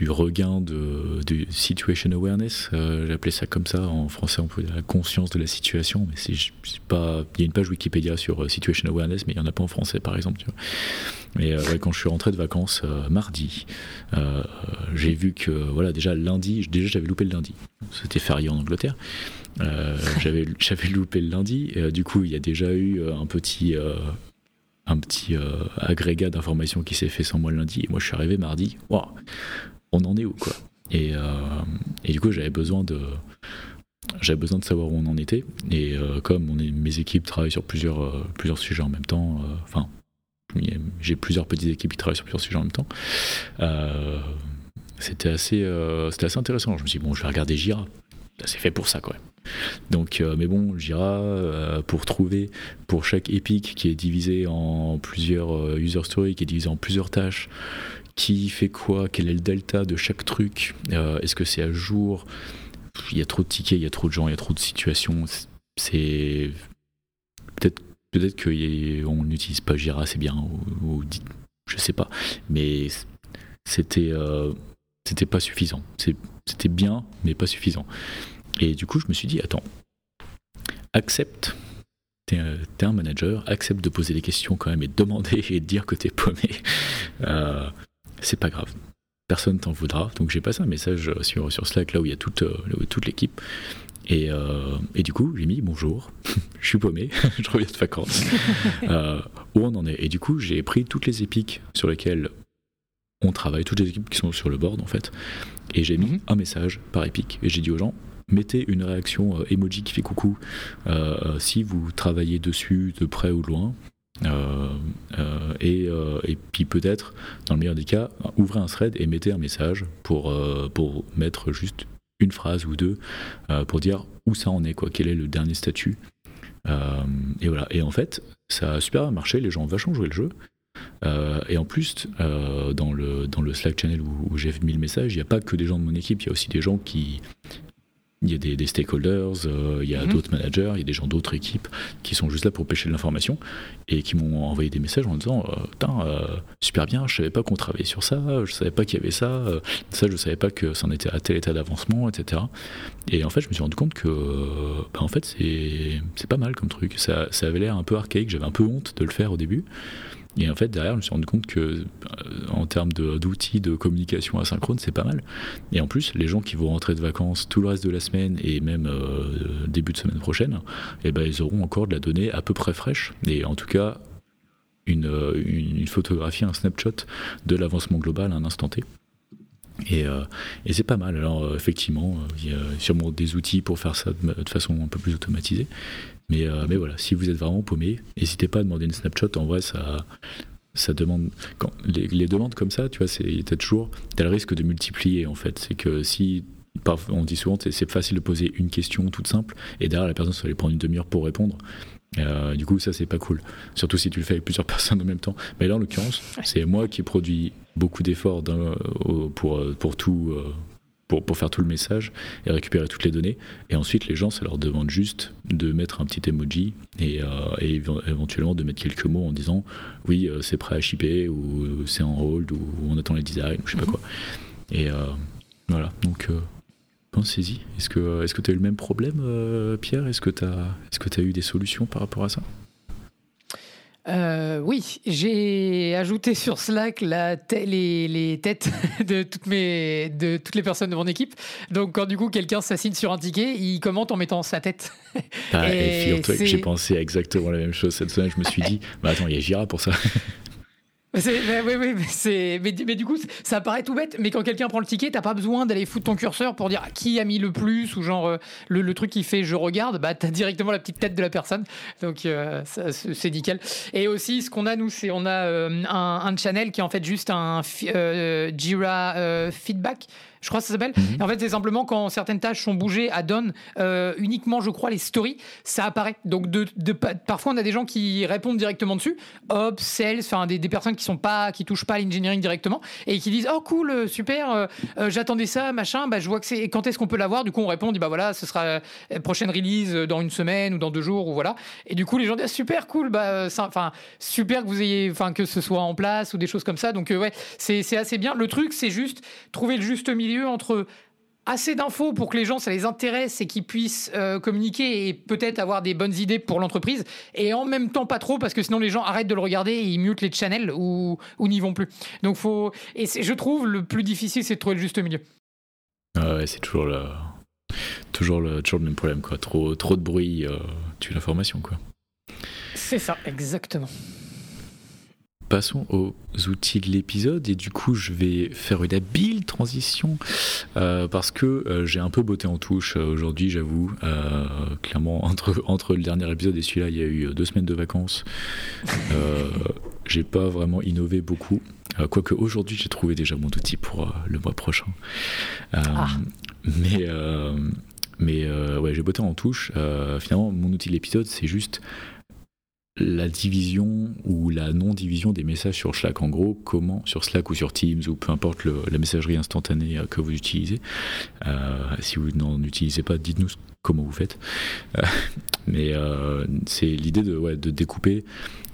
A: regain de, situation awareness. Euh, appelé ça comme ça. En français, on peut dire la conscience de la situation. Mais c'est pas. Il y a une page Wikipédia sur euh, situation awareness, mais il n'y en a pas en français, par exemple. Mais euh, quand je suis rentré de vacances euh, mardi, j'ai vu que voilà déjà lundi, déjà j'avais loupé le lundi. C'était férié en Angleterre. j'avais loupé le lundi. du coup, il y a déjà eu un petit un petit euh, agrégat d'informations qui s'est fait sans moi le lundi. Et moi, je suis arrivé mardi. on en est où, quoi? Et, euh, et, du coup, j'avais besoin de. J'avais besoin de savoir où on en était. Et euh, comme mes équipes travaillent sur plusieurs, plusieurs sujets en même temps, enfin, j'ai plusieurs petites équipes qui travaillent sur plusieurs sujets en même temps, c'était assez, c'était assez intéressant. Je me suis dit, bon, je vais regarder Jira. C'est fait pour ça, quand même. Donc, euh, mais bon, Jira, euh, pour trouver pour chaque épique qui est divisé en plusieurs euh, user stories, qui est divisé en plusieurs tâches, qui fait quoi, quel est le delta de chaque truc, est-ce que c'est à jour, il y a trop de tickets, il y a trop de gens, il y a trop de situations, c'est peut-être peut-être qu'on n'utilise pas Jira c'est bien ou, je sais pas. Mais c'était c'était pas suffisant. C'était bien mais pas suffisant et du coup, je me suis dit, attends, accepte, t'es un manager, accepte de poser des questions quand même et de demander et de dire que t'es paumé. Euh, c'est pas grave. Personne t'en voudra. Donc j'ai passé un message sur, sur Slack, là où il y a toute, euh, toute l'équipe. Et, euh, et, du coup, j'ai mis bonjour, je suis paumé, je reviens de vacances. où on en est Et du coup, j'ai pris toutes les épiques sur lesquelles on travaille, toutes les équipes qui sont sur le board en fait. Et j'ai mis mhm. un message par épique. Et j'ai dit aux gens, mettez une réaction euh, emoji qui fait coucou euh, euh, si vous travaillez dessus de près ou loin. et, puis peut-être, dans le meilleur des cas, ouvrez un thread et mettez un message pour, mettre juste une phrase ou deux pour dire où ça en est, quoi, quel est le dernier statut. et voilà. Et en fait, ça a super marché, les gens ont vachement joué le jeu. Et en plus, dans, le, dans le Slack channel où, j'ai mis le message, il n'y a pas que des gens de mon équipe, il y a aussi des gens qui. Il y a des, stakeholders, euh, il y a mhm. d'autres managers, il y a des gens d'autres équipes qui sont juste là pour pêcher de l'information et qui m'ont envoyé des messages en disant Putain, super bien, je savais pas qu'on travaillait sur ça, je savais pas qu'il y avait ça, ça, je savais pas que ça en était à tel état d'avancement, etc. Et en fait, je me suis rendu compte que, bah, en fait, c'est pas mal comme truc. Ça, ça avait l'air un peu archaïque, j'avais un peu honte de le faire au début. Et en fait, derrière, je me suis rendu compte que, euh, en termes d'outils de, communication asynchrone, c'est pas mal. Et en plus, les gens qui vont rentrer de vacances tout le reste de la semaine et même euh, début de semaine prochaine, eh ben, ils auront encore de la donnée à peu près fraîche. Et en tout cas, une, euh, photographie, un snapshot de l'avancement global à un instant T. Et, et c'est pas mal. Alors effectivement, il y a sûrement des outils pour faire ça de, façon un peu plus automatisée. Mais, euh, mais voilà, si vous êtes vraiment paumé, n'hésitez pas à demander une snapshot. En vrai, ça, ça demande. Quand, les, demandes comme ça, tu vois, t'as toujours as le risque de multiplier en fait. C'est que si. On dit souvent, c'est facile de poser une question toute simple, et derrière la personne, ça va aller prendre une demi-heure pour répondre. Euh, du coup, ça, c'est pas cool. Surtout si tu le fais avec plusieurs personnes en même temps. Mais là, en l'occurrence, c'est moi qui ai produit beaucoup d'efforts pour, pour tout, pour, pour, faire tout le message et récupérer toutes les données. Et ensuite, les gens, ça leur demande juste de mettre un petit emoji et, euh, et éventuellement de mettre quelques mots en disant oui, euh, c'est prêt à shipper ou c'est en hold ou on attend les designs ou je sais pas mhm. quoi. Et euh, voilà, donc pensez-y. Est-ce que tu as eu le même problème, Pierre? Est-ce que tu as, est as eu des solutions par rapport à ça?
B: Euh, oui, j'ai ajouté sur Slack la les, les, têtes de toutes, mes, de toutes les personnes de mon équipe. Donc, quand du coup quelqu'un s'assigne sur un ticket, il commente en mettant sa tête.
A: Ah, et, et que j'ai pensé exactement la même chose cette semaine. Je me suis dit, bah attends, il y a Jira pour ça.
B: Oui, oui, mais, du coup, ça paraît tout bête, mais quand quelqu'un prend le ticket, t'as pas besoin d'aller foutre ton curseur pour dire qui a mis le plus ou genre euh, le, truc qui fait je regarde, bah t'as directement la petite tête de la personne, donc euh, c'est nickel. Et aussi, ce qu'on a nous, c'est on a euh, un, channel qui est en fait juste un Jira feedback je crois que ça s'appelle. Mhm. En fait, c'est simplement quand certaines tâches sont bougées à Don, euh, uniquement, je crois, les stories, ça apparaît. Donc, de, parfois, on a des gens qui répondent directement dessus, Ops, Sales, enfin, des, personnes qui sont pas, qui touchent pas à l'engineering directement et qui disent, oh cool, euh, super, euh, j'attendais ça, machin, bah, je vois que c'est, quand est-ce qu'on peut l'avoir? Du coup, on répond, on dit, bah voilà, ce sera prochaine release dans une semaine ou dans deux jours ou voilà. Et du coup, les gens disent, super cool, bah, enfin, super que vous ayez, enfin, que ce soit en place ou des choses comme ça. Donc, ouais, c'est, c'est assez bien. Le truc, c'est juste trouver le juste milieu entre assez d'infos pour que les gens, ça les intéresse et qu'ils puissent euh, communiquer et peut-être avoir des bonnes idées pour l'entreprise, et en même temps pas trop, parce que sinon les gens arrêtent de le regarder et ils mutent les channels ou, ou n'y vont plus. Donc faut... Et je trouve le plus difficile, c'est de trouver le juste milieu.
A: Ah ouais, c'est toujours le... Toujours, le, toujours le même problème, quoi. Trop, trop de bruit euh, tue l'information, quoi.
B: C'est ça, exactement.
A: Passons aux outils de l'épisode et du coup je vais faire une habile transition euh, parce que euh, j'ai un peu botté en touche euh, aujourd'hui j'avoue clairement entre, entre le dernier épisode et celui-là il y a eu deux semaines de vacances. J'ai pas vraiment innové beaucoup quoique aujourd'hui j'ai trouvé déjà mon outil pour le mois prochain. Ah. mais mais ouais j'ai botté en touche. Finalement mon outil de l'épisode c'est juste la division ou la non-division des messages sur Slack. En gros, comment sur Slack ou sur Teams ou peu importe la messagerie instantanée euh, que vous utilisez. Euh, si vous n'en utilisez pas, dites-nous comment vous faites. Euh, mais c'est l'idée de, de, découper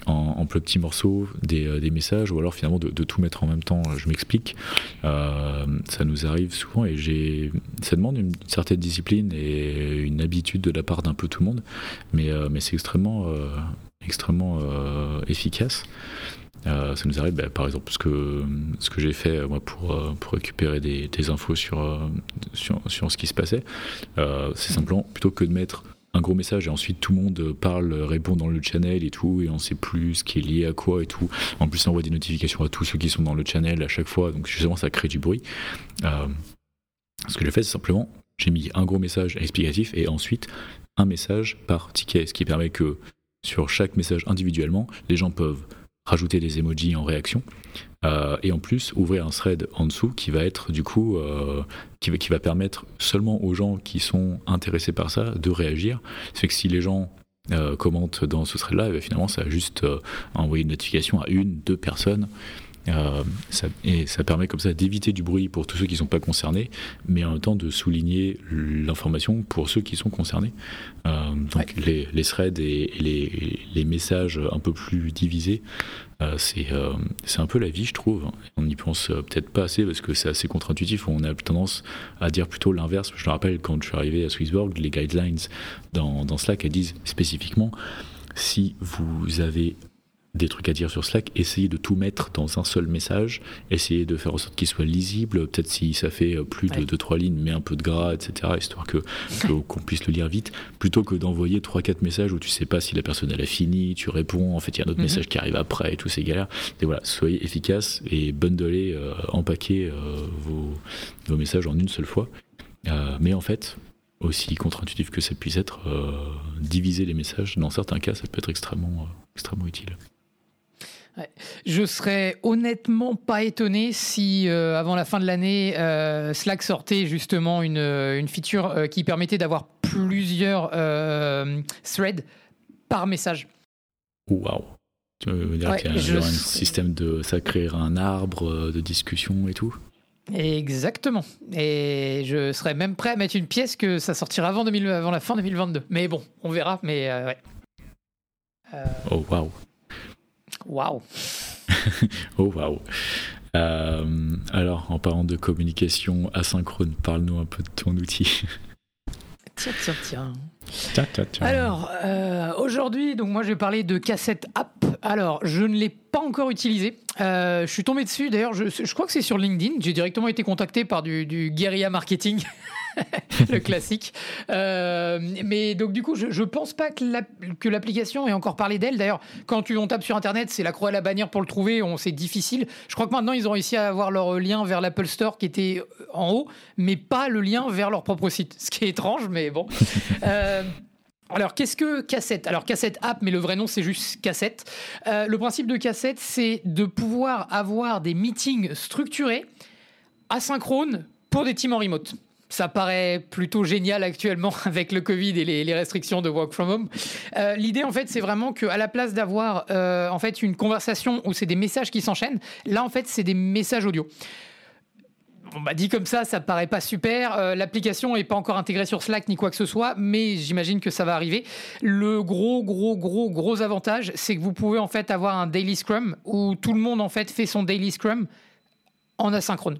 A: en, petits morceaux des, messages ou alors finalement de, tout mettre en même temps. Je m'explique. ça nous arrive souvent et j'ai, ça demande une certaine discipline et une habitude de la part d'un peu tout le monde. Mais, mais c'est extrêmement extrêmement euh, efficace. Euh, ça nous arrive, bah, par exemple, ce que, ce que j'ai fait moi, pour, euh, pour récupérer des, infos sur, sur, sur, ce qui se passait. c'est simplement, plutôt que de mettre un gros message et ensuite tout le monde parle, répond dans le channel et tout, et on sait plus ce qui est lié à quoi et tout. En plus, on envoie des notifications à tous ceux qui sont dans le channel à chaque fois, donc justement, ça crée du bruit. ce que j'ai fait, c'est simplement, j'ai mis un gros message explicatif et ensuite un message par ticket, ce qui permet que sur chaque message individuellement. Les gens peuvent rajouter des emojis en réaction. Euh, et en plus, ouvrir un thread en dessous qui va être du coup, euh, qui, va, permettre seulement aux gens qui sont intéressés par ça de réagir. C'est que si les gens euh, commentent dans ce thread-là, eh finalement, ça va juste envoyer une notification à une, deux personnes. Euh, ça, et ça permet comme ça d'éviter du bruit pour tous ceux qui ne sont pas concernés, mais en même temps de souligner l'information pour ceux qui sont concernés. Euh, donc les, les, threads et, les, les, messages un peu plus divisés, euh, c'est un peu la vie, je trouve. On n'y pense peut-être pas assez parce que c'est assez contre-intuitif. On a tendance à dire plutôt l'inverse. Je me rappelle quand je suis arrivé à Swissborg, les guidelines dans, dans Slack elles disent spécifiquement si vous avez des trucs à dire sur Slack, essayez de tout mettre dans un seul message, essayez de faire en sorte qu'il soit lisible, peut-être si ça fait euh, plus de 2-3 lignes, mais un peu de gras, etc., histoire que qu'on puisse le lire vite, plutôt que d'envoyer 3-4 messages où tu sais pas si la personne elle a fini, tu réponds, en fait il y a un autre mhm. message qui arrive après et tous ces galères. Et voilà, soyez efficace et bundlez, euh, empaquez euh, vos, vos, messages en une seule fois. mais en fait, aussi contre-intuitif que ça puisse être, diviser les messages, dans certains cas, ça peut être extrêmement, extrêmement utile.
B: Je serais honnêtement pas étonné si euh, avant la fin de l'année, euh, Slack sortait justement une, euh, une feature qui permettait d'avoir plusieurs threads par message.
A: Waouh! Tu veux dire qu'il y a un système de. Ça créera un arbre de discussion et tout?
B: Exactement. Et je serais même prêt à mettre une pièce que ça sortira avant, 2000, avant la fin 2022. Mais bon, on verra. Mais ouais.
A: Oh, waouh!
B: Waouh
A: Oh waouh euh, Alors, en parlant de communication asynchrone, parle-nous un peu de ton outil.
B: Tiens, tiens, tiens. tiens, tiens, tiens. Alors, euh, aujourd'hui, donc moi, je vais parler de cassette app. Alors, je ne l'ai pas encore utilisé. Euh, je suis tombé dessus. D'ailleurs, je, je, crois que c'est sur LinkedIn. J'ai directement été contacté par du, du guérilla marketing. le classique. Euh, mais donc, du coup, je, je pense pas que l'application ait encore parlé d'elle. D'ailleurs, quand tu, on tape sur Internet, c'est la croix à la bannière pour le trouver. C'est difficile. Je crois que maintenant, ils ont réussi à avoir leur lien vers l'Apple Store qui était en haut, mais pas le lien vers leur propre site. Ce qui est étrange, mais bon. Euh, alors, qu'est-ce que cassette? Alors, cassette app, mais le vrai nom, c'est juste cassette. Euh, le principe de cassette, c'est de pouvoir avoir des meetings structurés, asynchrones, pour des teams en remote. Ça paraît plutôt génial actuellement avec le Covid et les, restrictions de work from home. Euh, l'idée, en fait, c'est vraiment qu'à la place d'avoir euh, en fait une conversation où c'est des messages qui s'enchaînent, là, en fait, c'est des messages audio. On m'a dit comme ça, ça paraît pas super. Euh, l'application n'est pas encore intégrée sur Slack ni quoi que ce soit, mais j'imagine que ça va arriver. Le gros, gros, gros, gros avantage, c'est que vous pouvez en fait avoir un daily scrum où tout le monde en fait fait son daily scrum en asynchrone.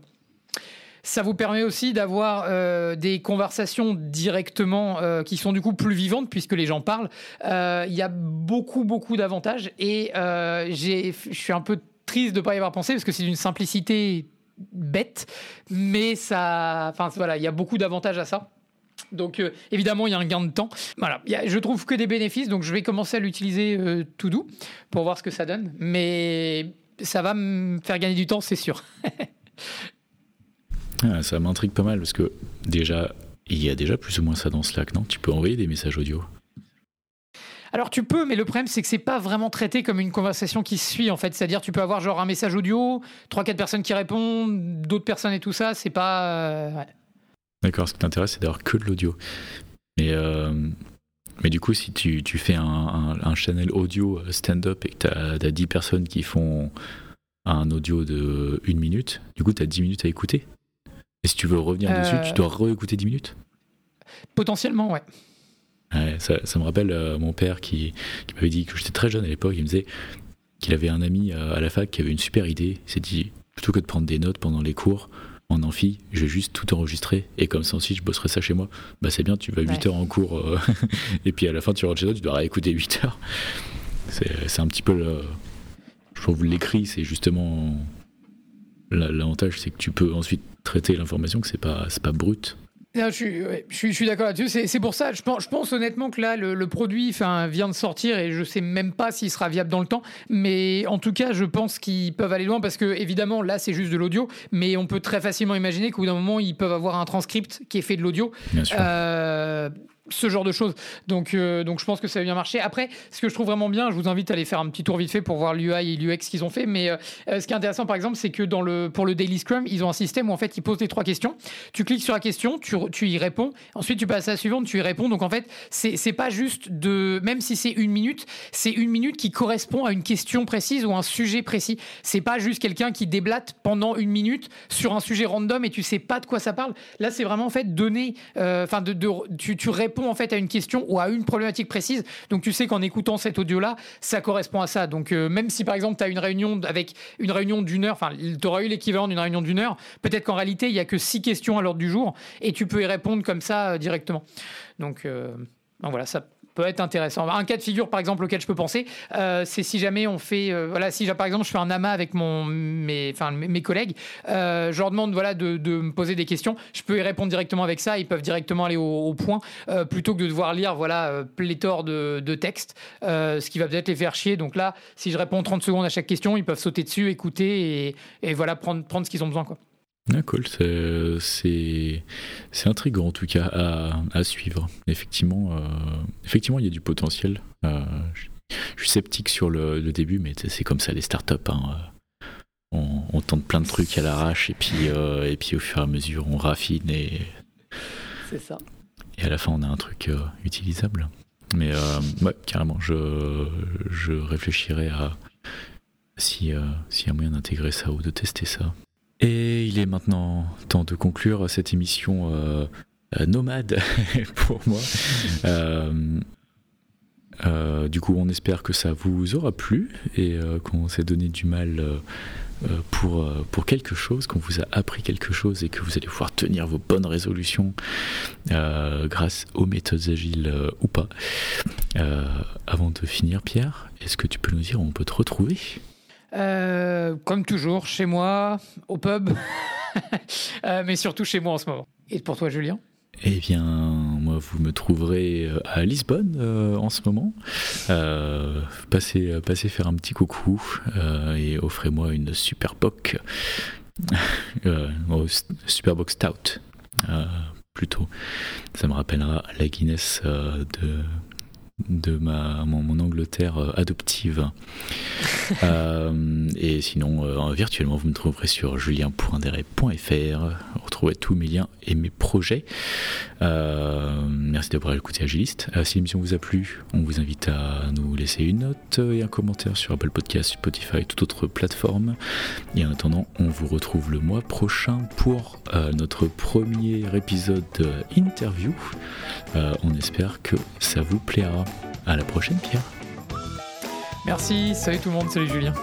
B: Ça vous permet aussi d'avoir euh, des conversations directement euh, qui sont du coup plus vivantes puisque les gens parlent. Euh, il y a beaucoup, beaucoup d'avantages et je suis un peu triste de ne pas y avoir pensé parce que c'est d'une simplicité bête, mais ça, enfin voilà, il y a beaucoup d'avantages à ça. Donc évidemment, il y a un gain de temps. Voilà, je trouve que des bénéfices, donc je vais commencer à l'utiliser tout doux pour voir ce que ça donne. Mais ça va me faire gagner du temps, c'est sûr.
A: Ah, ça m'intrigue pas mal parce que déjà, il y a déjà plus ou moins ça dans Slack, non? Tu peux envoyer des messages audio?
B: Alors tu peux, mais le problème c'est que c'est pas vraiment traité comme une conversation qui se suit en fait. C'est-à-dire tu peux avoir genre un message audio, trois quatre personnes qui répondent, d'autres personnes et tout ça. C'est pas. Euh,
A: D'accord. Ce qui t'intéresse c'est d'avoir que de l'audio. Mais euh, mais du coup si tu, tu fais un, un, channel audio stand-up et que tu as, 10 personnes qui font un audio de une minute, du coup tu as 10 minutes à écouter? Et si tu veux revenir dessus, tu dois euh, réécouter 10 minutes?
B: Potentiellement, ouais.
A: ouais ça, ça, me rappelle euh, mon père qui, qui m'avait dit que j'étais très jeune à l'époque, il me disait qu'il avait un ami euh, à la fac qui avait une super idée. Il s'est dit, plutôt que de prendre des notes pendant les cours, en amphi, je vais juste tout enregistrer et comme ça ensuite je bosserai ça chez moi. Bah c'est bien, tu vas 8 heures en cours et puis à la fin tu rentres chez toi, tu dois réécouter 8 heures. C'est un petit peu le. Je trouve l'écrit, c'est justement L'avantage, c'est que tu peux ensuite traiter l'information, que c'est pas, pas brut.
B: je, suis, je, suis, d'accord là-dessus. C'est pour ça, je pense, je pense, honnêtement que là, le, produit vient de sortir et je sais même pas s'il sera viable dans le temps. Mais en tout cas, je pense qu'ils peuvent aller loin parce que, évidemment, là, c'est juste de l'audio. Mais on peut très facilement imaginer qu'au bout d'un moment, ils peuvent avoir un transcript qui est fait de l'audio.
A: Bien sûr. Euh,
B: ce genre de choses. Donc, donc je pense que ça va bien marcher. Après, ce que je trouve vraiment bien, je vous invite à aller faire un petit tour vite fait pour voir l'UI et l'UX qu'ils ont fait. Mais ce qui est intéressant, par exemple, c'est que dans le, pour le Daily Scrum, ils ont un système où en fait ils posent les trois questions. Tu cliques sur la question, tu, tu y réponds. Ensuite, tu passes à la suivante, tu y réponds. Donc en fait, c'est pas juste de, même si c'est une minute, c'est une minute qui correspond à une question précise ou un sujet précis. C'est pas juste quelqu'un qui déblate pendant une minute sur un sujet random et tu sais pas de quoi ça parle. Là, c'est vraiment en fait donner, euh, enfin, de, tu, tu, réponds en fait à une question ou à une problématique précise. Donc, tu sais qu'en écoutant cet audio-là, ça correspond à ça. Donc, euh, même si par exemple, tu as une réunion avec une réunion d'une heure, enfin, tu auras eu l'équivalent d'une réunion d'une heure, peut-être qu'en réalité, il y a que six questions à l'ordre du jour et tu peux y répondre comme ça euh, directement. Donc, donc voilà, ça peut être intéressant. Un cas de figure, par exemple, auquel je peux penser, euh, c'est si jamais on fait, euh, voilà, si par exemple je fais un amas avec mon, mes, enfin, mes collègues, euh, je leur demande voilà, de, me poser des questions, je peux y répondre directement avec ça, ils peuvent directement aller au, point, plutôt que de devoir lire voilà, pléthore de, de textes, ce qui va peut-être les faire chier. Donc là, si je réponds 30 secondes à chaque question, ils peuvent sauter dessus, écouter et, et voilà, prendre, prendre ce qu'ils ont besoin. Quoi.
A: Ah, cool, c'est intriguant en tout cas à, suivre. Effectivement, euh, effectivement, il y a du potentiel. Euh, je suis sceptique sur le, début, mais c'est comme ça les startups. Hein. On, on, tente plein de trucs à l'arrache et puis euh, et puis au fur et à mesure on raffine et
B: c'est ça.
A: Et à la fin on a un truc utilisable. Mais ouais, carrément, je je réfléchirai à si s'il y a moyen d'intégrer ça ou de tester ça. Et il est maintenant temps de conclure cette émission euh, euh, nomade pour moi. Euh, du coup, on espère que ça vous aura plu et qu'on s'est donné du mal pour, pour quelque chose, qu'on vous a appris quelque chose et que vous allez pouvoir tenir vos bonnes résolutions grâce aux méthodes agiles ou pas. avant de finir, Pierre, est-ce que tu peux nous dire où on peut te retrouver?
B: Euh, comme toujours, chez moi, au pub, euh, mais surtout chez moi en ce moment. Et pour toi, Julien?
A: Eh bien, moi, vous me trouverez euh, à Lisbonne en ce moment. passez, passez faire un petit coucou et offrez-moi une super box, super box stout plutôt. Ça me rappellera la Guinness de de ma, mon, Angleterre euh, adoptive. Euh, et sinon, euh, virtuellement, vous me trouverez sur julien.deret.fr. Retrouvez tous mes liens et mes projets. merci d'avoir écouté Agiliste. si l'émission vous a plu, on vous invite à nous laisser une note et un commentaire sur Apple Podcast, Spotify et toute autre plateforme. Et en attendant, on vous retrouve le mois prochain pour notre premier épisode interview. on espère que ça vous plaira. À la prochaine, Pierre.
B: Merci, salut tout le monde, salut Julien.